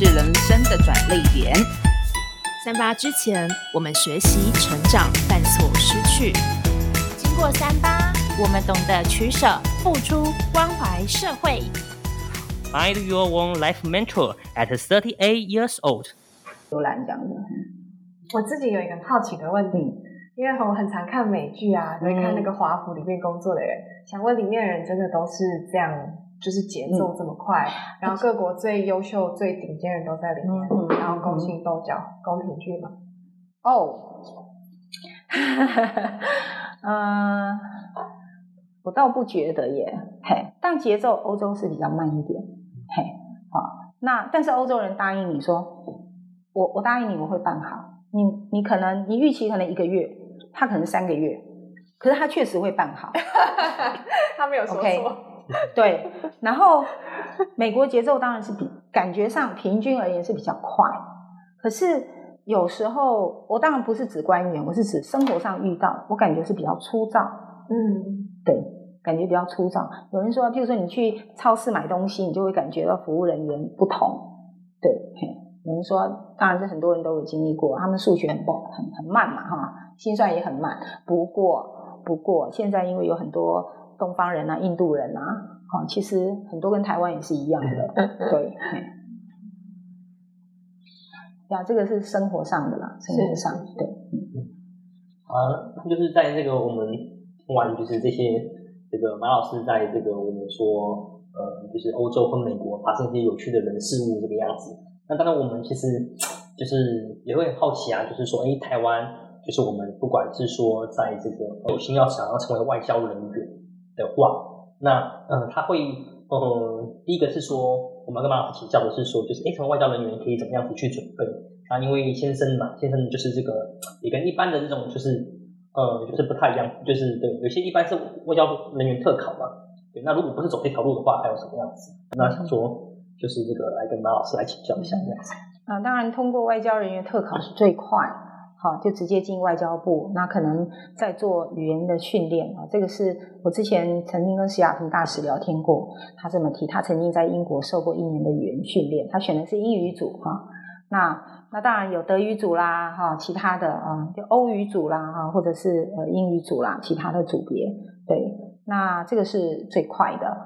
是人生的转捩点。三八之前，我们学习、成长、犯错、失去；经过三八，我们懂得取舍、付出、关怀社会。Find your own life mentor at thirty-eight years old。都来讲的。我自己有一个好奇的问题，因为我很常看美剧啊，会看那个华府里面工作的人，嗯、想问里面的人真的都是这样？就是节奏这么快，嗯、然后各国最优秀、最顶尖的人都在里面，嗯、然后勾心斗角、宫廷剧嘛。哦，嗯，我倒不觉得耶，嘿，但节奏欧洲是比较慢一点，嘿，好，那但是欧洲人答应你说，我我答应你我会办好，你你可能你预期可能一个月，他可能三个月，可是他确实会办好，他没有说错。Okay? 对，然后美国节奏当然是比感觉上平均而言是比较快，可是有时候我当然不是指官员，我是指生活上遇到，我感觉是比较粗糙。嗯，对，感觉比较粗糙。有人说，譬如说你去超市买东西，你就会感觉到服务人员不同。对，有人说，当然是很多人都有经历过，他们数学很不很很慢嘛，哈，心算也很慢。不过，不过现在因为有很多。东方人啊，印度人啊，哦，其实很多跟台湾也是一样的，对。呀，这个是生活上的啦，生活上，对。啊，就是在这个我们听完，就是这些这个马老师在这个我们说，呃，就是欧洲和美国发生一些有趣的人事物这个样子。那当然，我们其实就是也会很好奇啊，就是说，哎，台湾就是我们不管是说在这个有心要想要成为外交人员。的话，那嗯，他会嗯，第一个是说，我们跟马老师请教的是说，就是哎，成为外交人员可以怎么样子去准备？啊，因为先生嘛，先生就是这个也跟一般的这种就是嗯，就是不太一样，就是对，有些一般是外交人员特考嘛，对，那如果不是走这条路的话，还有什么样子？那想说就是这个来跟马老师来请教一下这样子。啊，当然通过外交人员特考是最快。好，就直接进外交部，那可能在做语言的训练啊。这个是我之前曾经跟西雅图大使聊天过，他这么提，他曾经在英国受过一年的语言训练，他选的是英语组哈。那那当然有德语组啦，哈，其他的啊，就欧语组啦，哈，或者是呃英语组啦，其他的组别。对，那这个是最快的。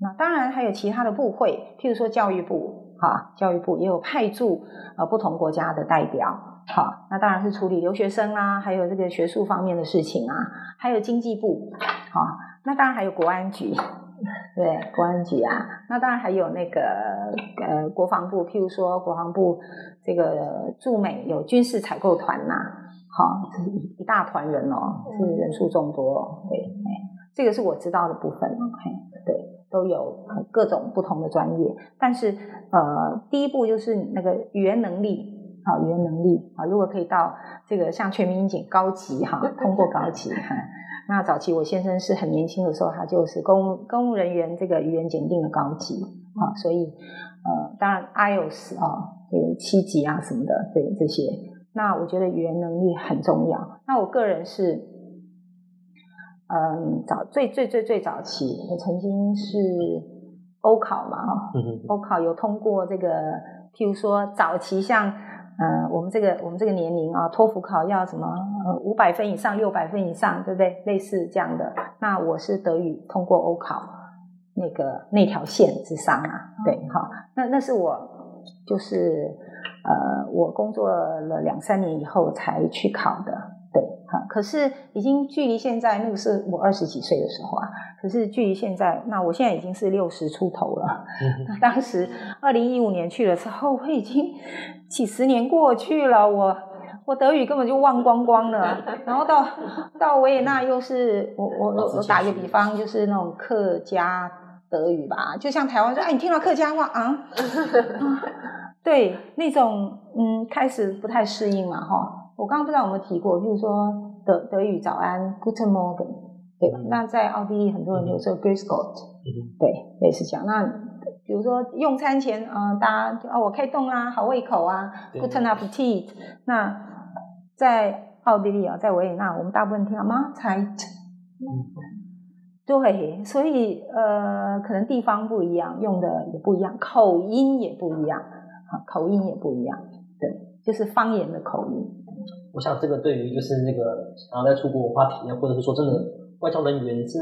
那当然还有其他的部会，譬如说教育部，哈，教育部也有派驻呃不同国家的代表。好，那当然是处理留学生啊，还有这个学术方面的事情啊，还有经济部，好，那当然还有国安局，对，国安局啊，那当然还有那个呃国防部，譬如说国防部这个驻美有军事采购团呐，好，这是一一大团人哦，是人数众多哦，对，这个是我知道的部分，对，都有各种不同的专业，但是呃，第一步就是那个语言能力。好，语言能力啊，如果可以到这个像全民英检高级哈，通过高级哈，那早期我先生是很年轻的时候，他就是公公务人员这个语言检定的高级啊，所以呃，当然 IELTS 啊，这个七级啊什么的，对这些，那我觉得语言能力很重要。那我个人是，嗯，早最最最最早期，我曾经是欧考嘛哈，欧考有通过这个，譬如说早期像。嗯、呃，我们这个我们这个年龄啊，托福考要什么？呃，五百分以上，六百分以上，对不对？类似这样的。那我是德语通过欧考，那个那条线之上啊，对，好，那那是我就是呃，我工作了两三年以后才去考的。可是已经距离现在那个是我二十几岁的时候啊，可是距离现在，那我现在已经是六十出头了。那当时二零一五年去的时候，我已经几十年过去了，我我德语根本就忘光光了。然后到到维也纳又是我我我我打个比方，就是那种客家德语吧，就像台湾说，哎，你听到客家话啊？对，那种嗯，开始不太适应嘛，哈。我刚刚不知道有没有提过，就是说德德语早安，Guten Morgen，对吧？嗯、那在奥地利很多人就说 Grüß Gott，对，类似讲。那比如说用餐前，啊、呃，大家就哦，我开动啊，好胃口啊，Guten Appetit。那在奥地利啊，在维也纳，我们大部分听到 Mahlzeit，对，所以呃，可能地方不一样，用的也不一样，口音也不一样。口音也不一样，对，就是方言的口音。我想这个对于就是那个想要在出国文化体验，或者是说真的外交人员是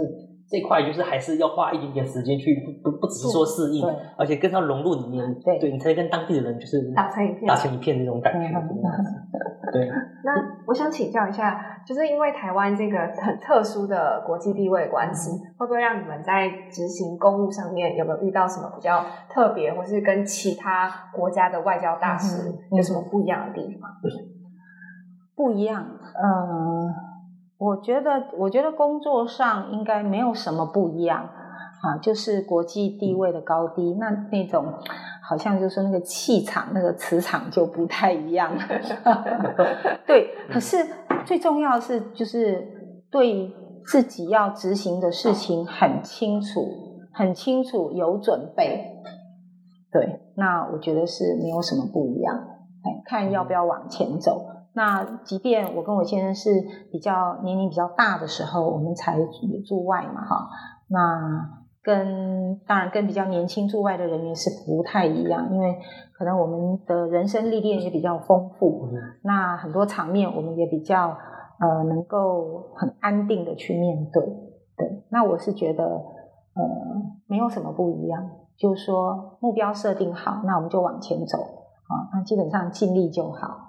这块，就是还是要花一点点时间去不不只是说适应，而且更要融入里面，对，对你才能跟当地的人就是打成一片，打成一片那种感觉。对。那我想请教一下，就是因为台湾这个很特殊的国际地位的关系，会不会让你们在执行公务上面有没有遇到什么比较特别，或是跟其他国家的外交大使有什么不一样的地方？不一样，嗯，我觉得，我觉得工作上应该没有什么不一样啊，就是国际地位的高低，那那种好像就是那个气场、那个磁场就不太一样。对，可是最重要的是，就是对自己要执行的事情很清楚，很清楚，有准备。对，那我觉得是没有什么不一样，哎，看要不要往前走。那即便我跟我先生是比较年龄比较大的时候，我们才住外嘛，哈。那跟当然跟比较年轻驻外的人员是不太一样，因为可能我们的人生历练也比较丰富，那很多场面我们也比较呃能够很安定的去面对。对，那我是觉得呃没有什么不一样，就是说目标设定好，那我们就往前走啊，那基本上尽力就好。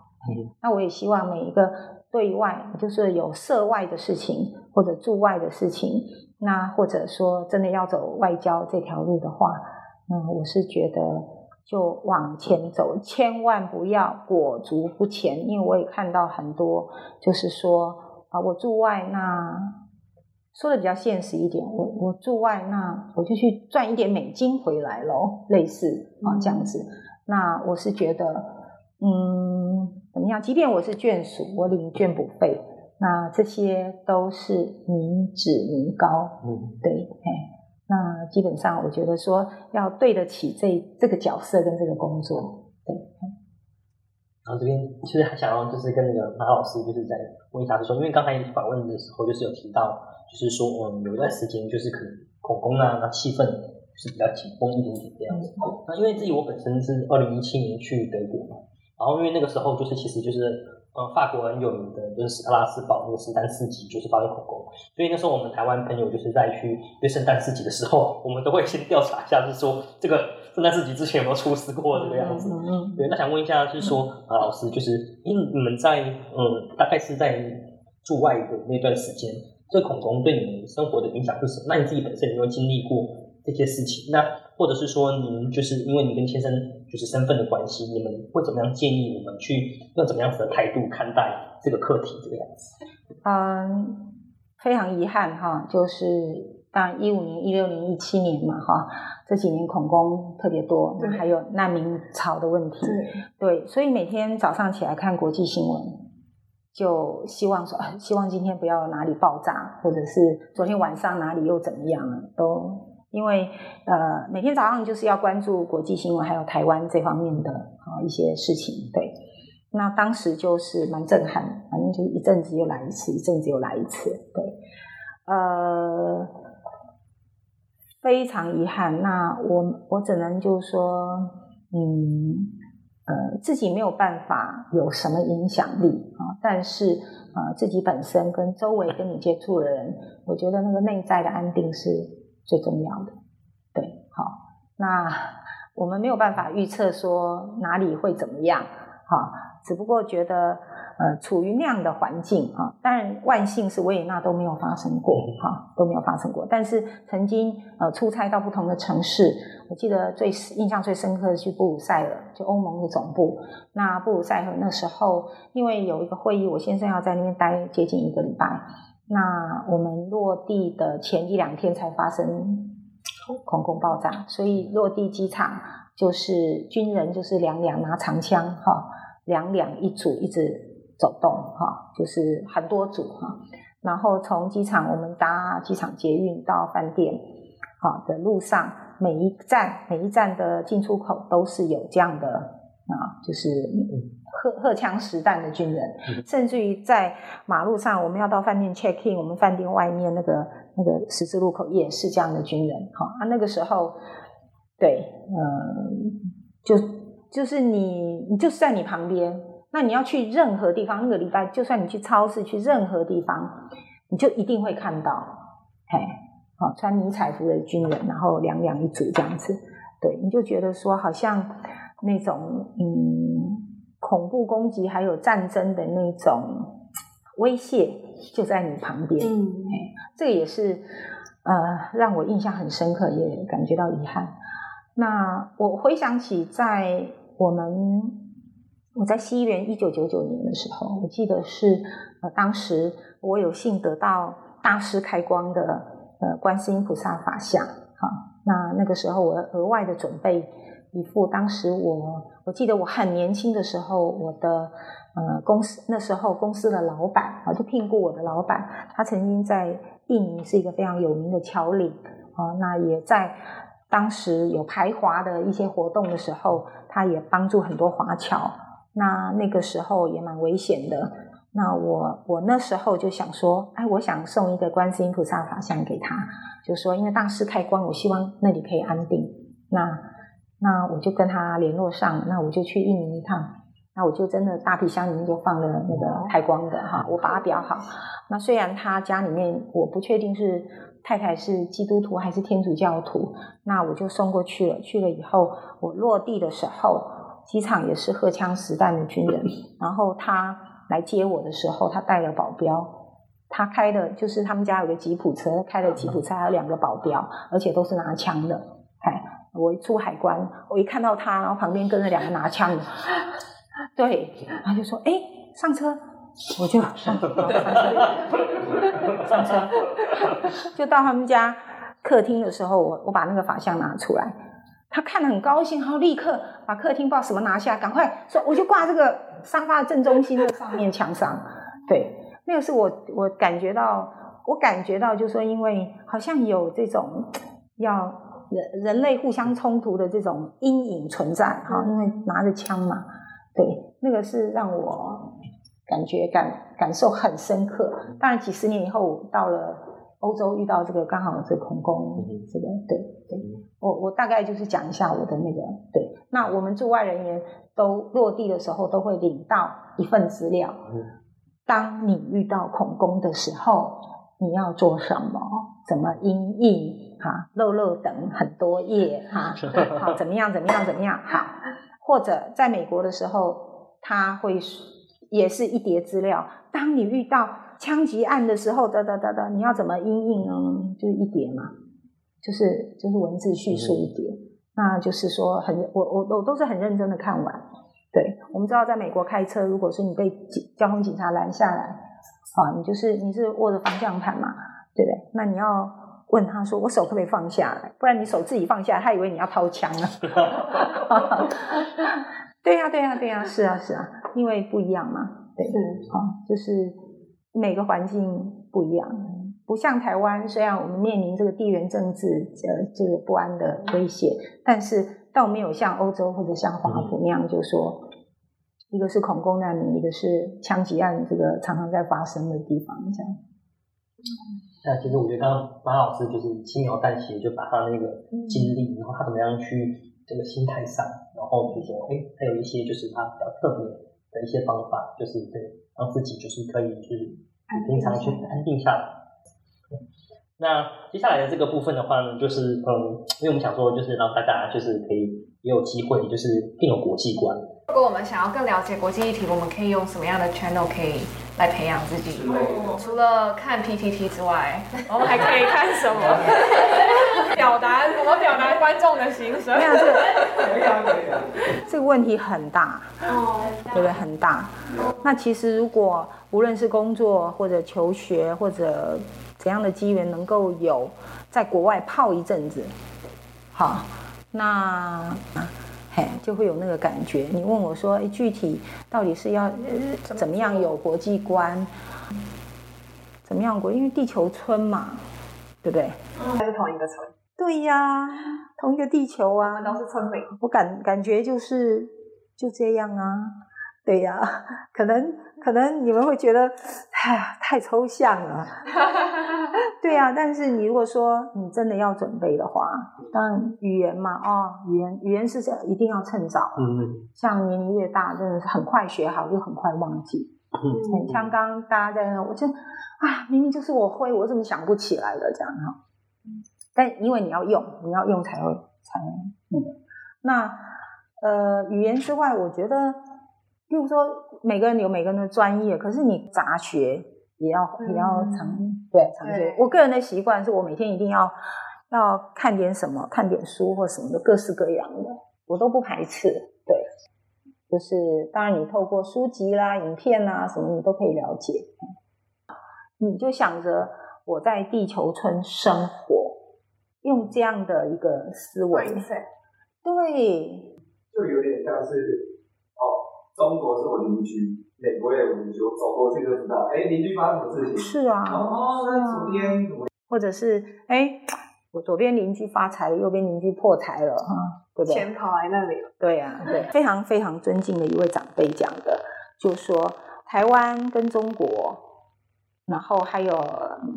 那我也希望每一个对外，就是有涉外的事情或者驻外的事情，那或者说真的要走外交这条路的话，嗯，我是觉得就往前走，千万不要裹足不前，因为我也看到很多，就是说啊，我驻外，那说的比较现实一点，我我驻外，那我就去赚一点美金回来咯，类似啊这样子，那我是觉得，嗯。怎么样？即便我是眷属，我领眷补费，那这些都是民脂民膏。嗯，对，哎，那基本上我觉得说要对得起这这个角色跟这个工作。对。然后这边其实还想要就是跟那个马老师就是在问一下，就是说，因为刚才访问的时候就是有提到，就是说嗯有一段时间就是可能恐攻啊，那气氛是比较紧绷一点点这样子。那因为自己我本身是二零一七年去德国嘛。然后因为那个时候就是其实就是呃法国很有名的就是斯特拉斯堡那个圣诞市集就是发生恐攻，所以那时候我们台湾朋友就是在去对圣诞市集的时候，我们都会先调查一下，就是说这个圣诞市集之前有没有出事过这个样子。对，那想问一下，就是说啊老师，就是因为你们在嗯大概是在驻外的那段时间，这个恐攻对你们生活的影响是什么？那你自己本身有没有经历过？这些事情，那或者是说，您就是因为你跟先生就是身份的关系，你们会怎么样建议我们去用怎么样子的态度看待这个课题？这个样子？嗯，非常遗憾哈，就是当然一五年、一六年、一七年嘛哈，这几年恐攻特别多，对还有难民潮的问题，对，对，所以每天早上起来看国际新闻，就希望说，希望今天不要哪里爆炸，或者是昨天晚上哪里又怎么样了，都。因为呃，每天早上就是要关注国际新闻，还有台湾这方面的啊一些事情。对，那当时就是蛮震撼，反正就是一阵子又来一次，一阵子又来一次。对，呃，非常遗憾。那我我只能就是说，嗯呃，自己没有办法有什么影响力啊，但是呃，自己本身跟周围跟你接触的人，我觉得那个内在的安定是。最重要的，对，好，那我们没有办法预测说哪里会怎么样，哈，只不过觉得，呃，处于那样的环境啊，当然万幸是维也纳都没有发生过，哈，都没有发生过。但是曾经呃出差到不同的城市，我记得最印象最深刻的去布鲁塞尔，就欧盟的总部。那布鲁塞尔那时候因为有一个会议，我先生要在那边待接近一个礼拜。那我们落地的前一两天才发生空空爆炸，所以落地机场就是军人就是两两拿长枪哈，两两一组一直走动哈，就是很多组哈。然后从机场我们搭机场捷运到饭店好的路上，每一站每一站的进出口都是有这样的啊，就是。荷荷枪实弹的军人，甚至于在马路上，我们要到饭店 check in，我们饭店外面那个那个十字路口也是这样的军人。好，啊，那个时候，对，嗯，就就是你，你就是在你旁边。那你要去任何地方，那个礼拜，就算你去超市，去任何地方，你就一定会看到，嘿，好穿迷彩服的军人，然后两两一组这样子，对，你就觉得说好像那种嗯恐怖攻击还有战争的那种威胁就在你旁边，嗯，这个也是呃让我印象很深刻，也感觉到遗憾。那我回想起在我们。我在西元一九九九年的时候，我记得是呃，当时我有幸得到大师开光的呃观世音菩萨法像，哈，那那个时候我额外的准备一副，当时我我记得我很年轻的时候，我的呃公司那时候公司的老板啊，就聘雇我的老板，他曾经在印尼是一个非常有名的侨领啊，那也在当时有排华的一些活动的时候，他也帮助很多华侨。那那个时候也蛮危险的。那我我那时候就想说，哎，我想送一个观世音菩萨法像给他，就说因为大师开光，我希望那里可以安定。那那我就跟他联络上，那我就去印尼一趟。那我就真的大皮箱里面就放了那个开光的哈，我把它裱好。那虽然他家里面我不确定是太太是基督徒还是天主教徒，那我就送过去了。去了以后，我落地的时候。机场也是荷枪实弹的军人，然后他来接我的时候，他带了保镖，他开的就是他们家有个吉普车，开的吉普车还有两个保镖，而且都是拿枪的。哎，我一出海关，我一看到他，然后旁边跟着两个拿枪的，对，他就说：“哎，上车。”我就上车，上车，就到他们家客厅的时候，我我把那个法相拿出来。他看得很高兴，然后立刻把客厅不知道什么拿下，赶快说，我就挂这个沙发的正中心的上面墙上。对，那个是我我感觉到，我感觉到就是说，因为好像有这种要人人类互相冲突的这种阴影存在哈，因为拿着枪嘛，对，那个是让我感觉感感受很深刻。当然几十年以后到了。欧洲遇到这个刚好是恐攻，这个对对，我我大概就是讲一下我的那个对。那我们驻外人员都落地的时候都会领到一份资料。当你遇到恐攻的时候，你要做什么？怎么应应？哈，漏漏等很多页哈，好怎么样？怎么样？怎么样？好，或者在美国的时候，他会也是一叠资料。当你遇到枪击案的时候，哒哒哒哒，你要怎么应应呢？就是一叠嘛，就是就是文字叙述一叠，嗯、那就是说很我我我都是很认真的看完。对，我们知道在美国开车，如果说你被交通警察拦下来，啊，你就是你是握着方向盘嘛，对不对？那你要问他说，我手可不可以放下来？不然你手自己放下来，他以为你要掏枪了。对呀、啊、对呀、啊、对呀、啊，是啊是啊，因为不一样嘛，对，嗯，好，就是。每个环境不一样，不像台湾，虽然我们面临这个地缘政治呃这个不安的威胁，但是倒没有像欧洲或者像华府那样，就说一个是恐攻难民，一个是枪击案，这个常常在发生的地方这样。那其实我觉得刚刚马老师就是轻描淡写就把他那个经历，然后他怎么样去这个心态上，然后就说哎，还有一些就是他比较特别的一些方法，就是对。让自己就是可以就是平常去安定下来。那接下来的这个部分的话呢，就是嗯，因为我们想说，就是让大家就是可以也有机会，就是更有国际观。如果我们想要更了解国际议题，我们可以用什么样的 channel 可以来培养自己？除了看 PPT 之外，我 们还可以看什么？表达怎么表达观众的心声？这个可以啊，可以啊。这个问题很大，哦，对不对？很大。那其实如果无论是工作或者求学或者怎样的机缘，能够有在国外泡一阵子，好，那。嘿，就会有那个感觉。你问我说，哎，具体到底是要、呃、怎么样有国际观？怎么样国？因为地球村嘛，对不对？还是同一个村。对呀，同一个地球啊。我们都是村民。我感感觉就是就这样啊。对呀，可能可能你们会觉得太太抽象了。对啊，但是你如果说你真的要准备的话，当然语言嘛，哦，语言语言是一定要趁早。嗯，像年龄越大，真的是很快学好，又很快忘记。嗯，像刚刚大家在那，我就啊，明明就是我会，我怎么想不起来了？这样哈。但因为你要用，你要用才会才那个。那呃，语言之外，我觉得，比如说每个人有每个人的专业，可是你杂学也要也要常、嗯、对常学。我个人的习惯是我每天一定要要看点什么，看点书或什么的，各式各样的，我都不排斥。对，就是当然你透过书籍啦、影片啦什么，你都可以了解。你就想着我在地球村生活，用这样的一个思维，对。就有点像是哦，中国是我邻居，美国也有邻居，我走过去就知道，哎，邻居发生什么事情？是啊，哦，那左边怎么？或者是哎，我左边邻居发财了，右边邻居破财了，哈、嗯，对不对？钱跑来那里了。对呀、啊，对，非常非常尊敬的一位长辈讲的，就是说台湾跟中国，然后还有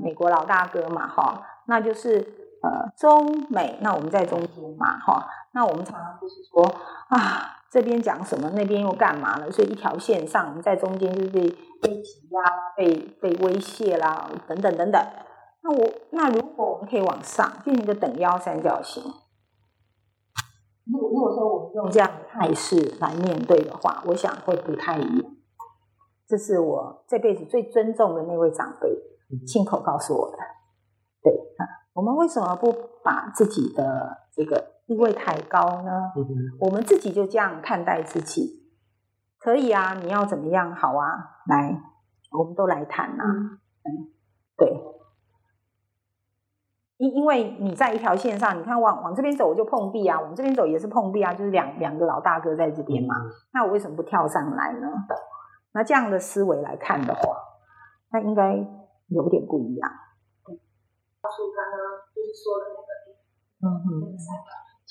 美国老大哥嘛，哈，那就是呃中美，那我们在中间嘛，哈。那我们常常就是说啊，这边讲什么，那边又干嘛了？所以一条线上，我们在中间就是被被挤压，被被威胁啦，等等等等。那我那如果我们可以往上进行一个等腰三角形，如果如果说我们用这样的态势来面对的话，我想会不太一样。这是我这辈子最尊重的那位长辈亲口告诉我的。对啊，我们为什么不把自己的这个？地位太高呢？嗯、我们自己就这样看待自己，可以啊？你要怎么样？好啊，来，我们都来谈呐、啊。嗯，对，因因为你在一条线上，你看往往这边走我就碰壁啊，往这边走也是碰壁啊，就是两两个老大哥在这边嘛。嗯、那我为什么不跳上来呢？那这样的思维来看的话，那应该有点不一样。阿叔刚刚就是说的那个，嗯哼。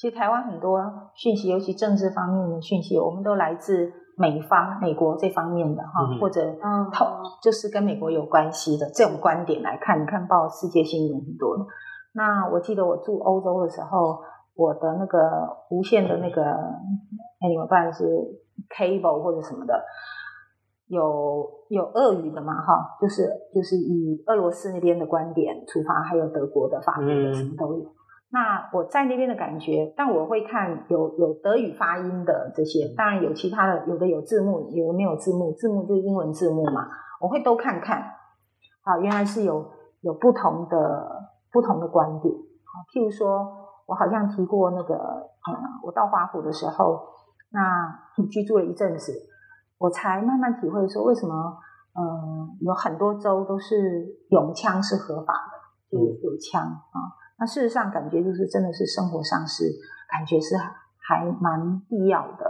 其实台湾很多讯息，尤其政治方面的讯息，我们都来自美方、美国这方面的哈，或者嗯，就是跟美国有关系的这种观点来看。你看报世界新闻很多。那我记得我住欧洲的时候，我的那个无线的那个，哎，你们办是 cable 或者什么的，有有俄语的嘛哈，就是就是以俄罗斯那边的观点出发，还有德国的、法国的，什么都有。那我在那边的感觉，但我会看有有德语发音的这些，当然有其他的，有的有字幕，有的没有字幕，字幕就是英文字幕嘛，我会都看看。好，原来是有有不同的不同的观点。好，譬如说，我好像提过那个，嗯，我到华府的时候，那居住了一阵子，我才慢慢体会说，为什么，嗯，有很多州都是拥枪是合法的，就有枪啊。那事实上，感觉就是真的是生活上是感觉是还蛮必要的，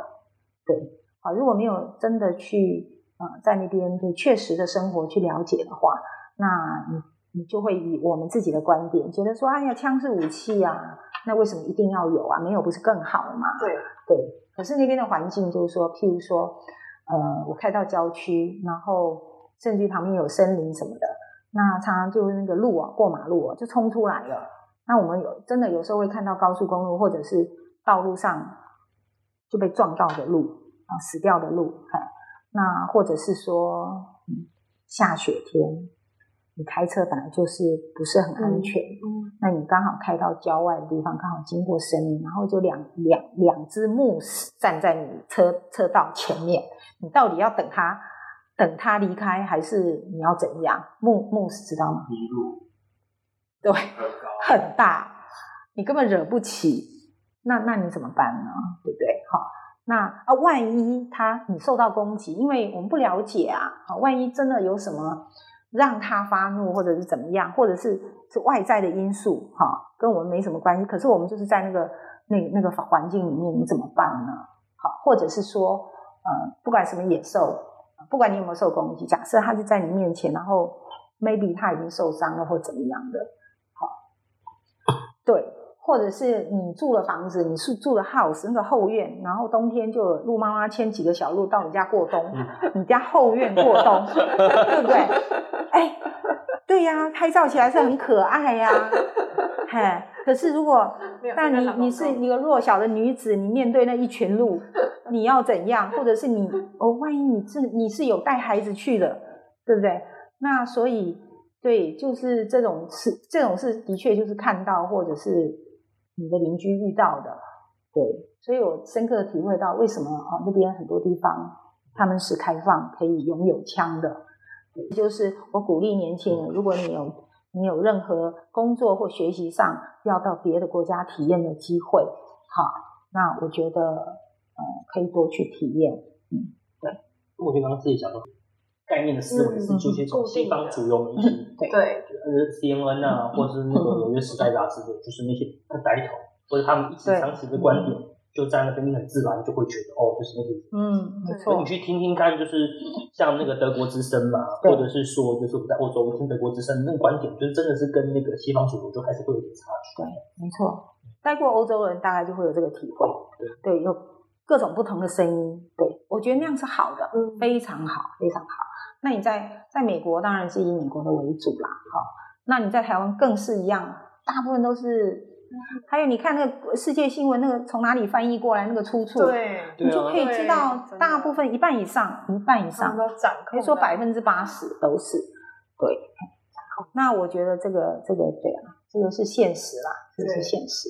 对。啊，如果没有真的去呃在那边就确实的生活去了解的话，那你你就会以我们自己的观点觉得说，哎呀，枪是武器啊，那为什么一定要有啊？没有不是更好吗？对对。可是那边的环境就是说，譬如说，呃，我开到郊区，然后甚至旁边有森林什么的，那常常就是那个路啊，过马路啊，就冲出来了。那我们有真的有时候会看到高速公路或者是道路上就被撞到的路啊，死掉的路，那或者是说，嗯，下雪天，你开车本来就是不是很安全，嗯，那你刚好开到郊外的地方，刚好经过森林，然后就两两两只牧师站在你车车道前面，你到底要等他等他离开，还是你要怎样？牧牧师知道吗？对，很大，你根本惹不起，那那你怎么办呢？对不对？好，那啊，万一他你受到攻击，因为我们不了解啊，啊，万一真的有什么让他发怒，或者是怎么样，或者是是外在的因素，哈，跟我们没什么关系。可是我们就是在那个那那个环境里面，你怎么办呢？好，或者是说，呃，不管什么野兽，不管你有没有受攻击，假设他是在你面前，然后 maybe 他已经受伤了，或怎么样的。对，或者是你住了房子，你是住的 house 那个后院，然后冬天就鹿妈妈牵几个小鹿到你家过冬，你家后院过冬，对不对？哎，对呀、啊，拍照起来是很可爱呀、啊。嘿，可是如果，但你你是一个弱小的女子，你面对那一群鹿，你要怎样？或者是你哦，万一你是你是有带孩子去的，对不对？那所以对，就是这种事，这种事的确就是看到或者是。你的邻居遇到的，对，所以我深刻的体会到为什么啊那边很多地方他们是开放可以拥有枪的，就是我鼓励年轻人，如果你有你有任何工作或学习上要到别的国家体验的机会，好，那我觉得呃可以多去体验，嗯，对。我就刚刚自己讲的概念的思维是就些从西方主流媒体，嗯、对。呃 CNN 啊，或者是那个纽约时代杂志就是那些带头，或者他们一直长期的观点，就在那边，你很自然就会觉得，哦，就是那个，嗯，没错。你去听听看，就是像那个德国之声嘛，或者是说，就是我在欧洲听德国之声，那个观点，就真的是跟那个西方主流就还是会有点差距。对，没错。待过欧洲的人大概就会有这个体会，对，对，有各种不同的声音，对，我觉得那样是好的，嗯，非常好，非常好。那你在在美国当然是以美国的为主啦，好，那你在台湾更是一样，大部分都是，还有你看那个世界新闻，那个从哪里翻译过来那个出处，对，你就可以知道大部分一半以上，一半以上，可以说百分之八十都是，对，那我觉得这个这个对啊，这个是现实啦，这个是现实。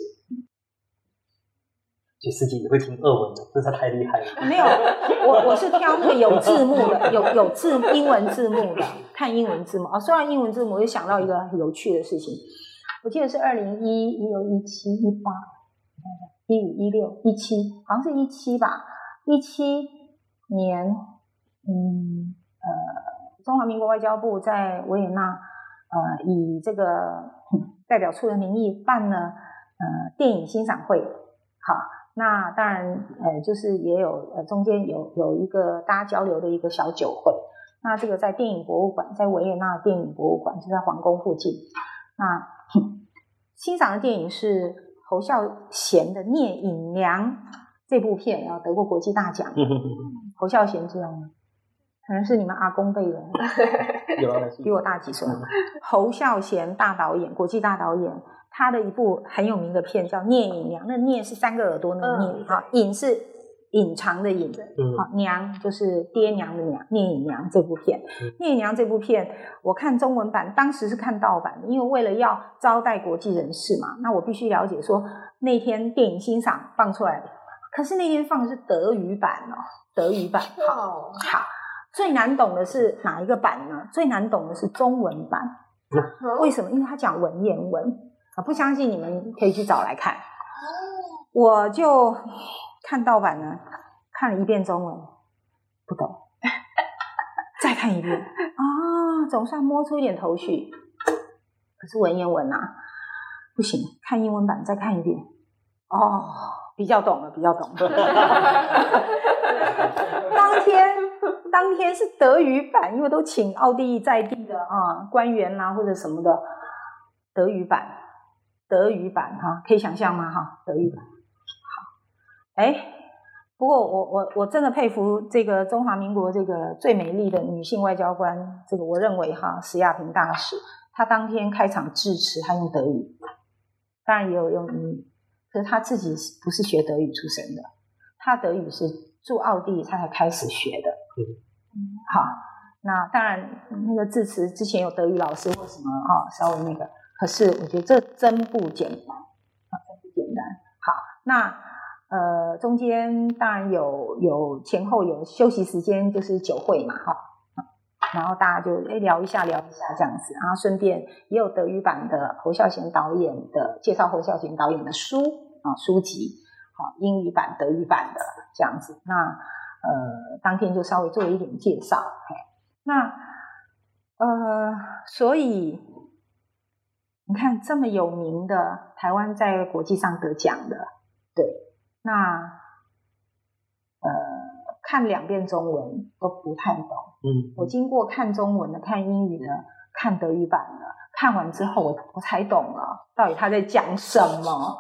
其实自己也会听俄文的，这才太厉害了。没有，我我是挑那个有字幕的，有有字英文字幕的，看英文字幕啊。说到英文字幕，我就想到一个很有趣的事情。我记得是二零一一六一七一八，一五一六一七，好像是一七吧。一七年，嗯呃，中华民国外交部在维也纳，呃，以这个代表处的名义办了呃电影欣赏会，好。那当然，呃，就是也有呃，中间有有一个大家交流的一个小酒会。那这个在电影博物馆，在维也纳电影博物馆，就在皇宫附近。那欣赏的电影是侯孝贤的《聂隐娘》这部片，然后得过国际大奖。侯孝贤知道吗？可能是你们阿公辈人，比我大几岁。侯孝贤大导演，国际大导演。他的一部很有名的片叫《聂隐娘》，那聂是三个耳朵那个聂，隐是隐藏的隐，好、嗯，娘就是爹娘的娘。聂隐娘这部片，嗯、聂隐娘这部片，我看中文版，当时是看盗版的，因为为了要招待国际人士嘛，那我必须了解说那天电影欣赏放出来，可是那天放的是德语版哦，德语版，好，好，最难懂的是哪一个版呢？最难懂的是中文版，嗯、为什么？因为他讲文言文。啊，不相信你们可以去找来看。我就 看盗版呢，看了一遍中文，不懂，再看一遍啊，总算摸出一点头绪。可是文言文啊，不行，看英文版再看一遍，哦，比较懂了，比较懂了。当天，当天是德语版，因为都请奥地利在地的啊官员啊或者什么的德语版。德语版哈，可以想象吗？哈，德语版好。哎，不过我我我真的佩服这个中华民国这个最美丽的女性外交官，这个我认为哈，史亚平大使，她当天开场致辞，她用德语，当然也有用英语，可是她自己不是学德语出身的，她德语是住奥地利，她才开始学的。嗯，好，那当然那个致辞之前有德语老师或什么哈，稍微那个。可是我觉得这真不简单啊，真不简单。好，那呃中间当然有有前后有休息时间，就是酒会嘛，哈。然后大家就哎聊一下聊一下这样子，然后顺便也有德语版的侯孝贤导演的介绍侯孝贤导演的书啊书籍，好英语版德语版的这样子。那呃当天就稍微做一点介绍，嘿，那呃所以。你看这么有名的台湾在国际上得奖的，对，那呃看两遍中文都不太懂。嗯，我经过看中文的、看英语的、看德语版的、看完之后我我才懂了，到底他在讲什么，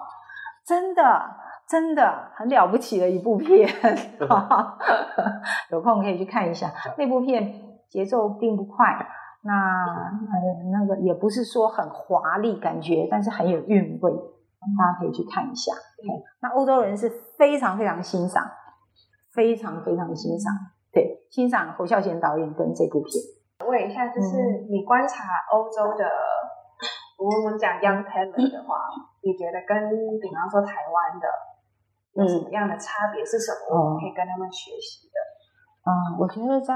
真的真的很了不起的一部片 有空可以去看一下那部片。节奏并不快，那呃那个也不是说很华丽感觉，但是很有韵味，大家可以去看一下。Okay. 那欧洲人是非常非常欣赏，非常非常欣赏，对，欣赏侯孝贤导演跟这部片。问一下，就是你观察欧洲的，我们讲 young talent 的话，你觉得跟比方说台湾的有什么样的差别是什么？我们可以跟他们学习的。嗯，我觉得在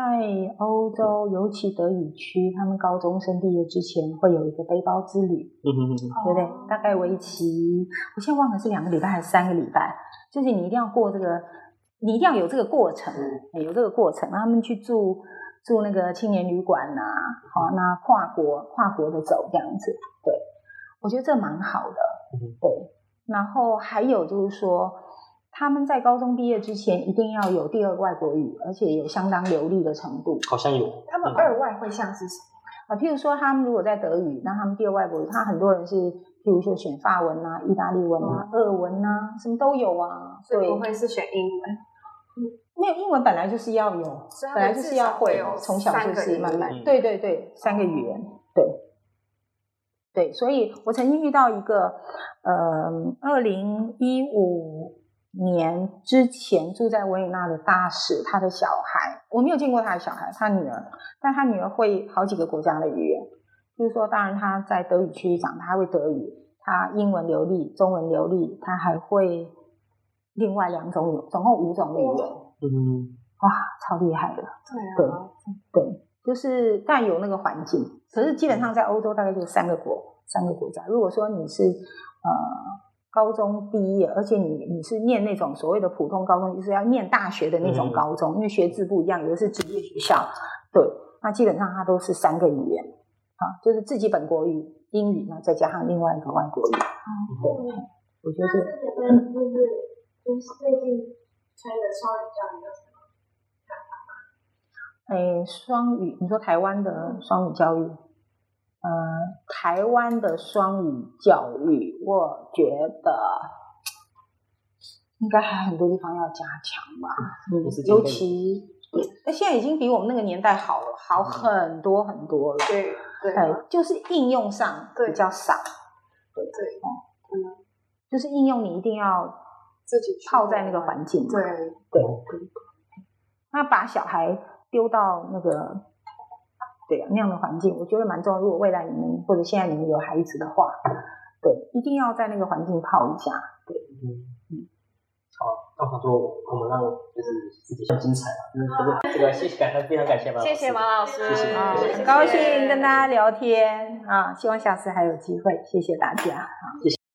欧洲，尤其德语区，他们高中生毕业之前会有一个背包之旅，嗯嗯嗯，对不对？大概为期，我现在忘了是两个礼拜还是三个礼拜，就是你一定要过这个，你一定要有这个过程，有这个过程，让他们去住住那个青年旅馆呐，好，那跨国跨国的走这样子，对，我觉得这蛮好的，对。然后还有就是说。他们在高中毕业之前一定要有第二外国语，而且有相当流利的程度。好像有。他们二外会像是什么？啊，譬如说他们如果在德语，那他们第二外国语，他很多人是譬如说选法文啊、意大利文啊、俄文啊，什么都有啊。所以不会是选英文？嗯，没有，英文本来就是要有，本来就是要会，从小就是慢慢。对对对，三个语言，对。对，所以我曾经遇到一个，呃，二零一五。年之前住在维也纳的大使，他的小孩，我没有见过他的小孩，他女儿，但他女儿会好几个国家的语言，就是说，当然他在德语区长，他会德语，他英文流利，中文流利，他还会另外两种语，总共五种语言，嗯，哇，超厉害的，对啊，对对，就是但有那个环境，可是基本上在欧洲大概就三个国，三个国家，如果说你是呃。高中毕业，而且你你是念那种所谓的普通高中，就是要念大学的那种高中，嗯、因为学制不一样，有的是职业学校。对，那基本上它都是三个语言，啊，就是自己本国语英语呢，再加上另外一个外国语。嗯，对，嗯、我觉得这个就是就是最近推的双语教育有什么看法吗？哎，双语，你说台湾的双语教育？呃，台湾的双语教育，我觉得应该还很多地方要加强吧。嗯，尤其，那现在已经比我们那个年代好了，好很多很多了。对对，就是应用上比较少。对对，嗯，就是应用你一定要自己泡在那个环境。对对对，那把小孩丢到那个。对啊，那样的环境我觉得蛮重要。如果未来你们或者现在你们有孩子的话，对，一定要在那个环境泡一下。对，嗯嗯。好，那好说我们让就是自己更精彩了，就是这个谢谢感谢非常感谢马老师，谢谢马老师，谢谢，啊、很高兴跟大家聊天啊，希望下次还有机会，谢谢大家，好，谢谢。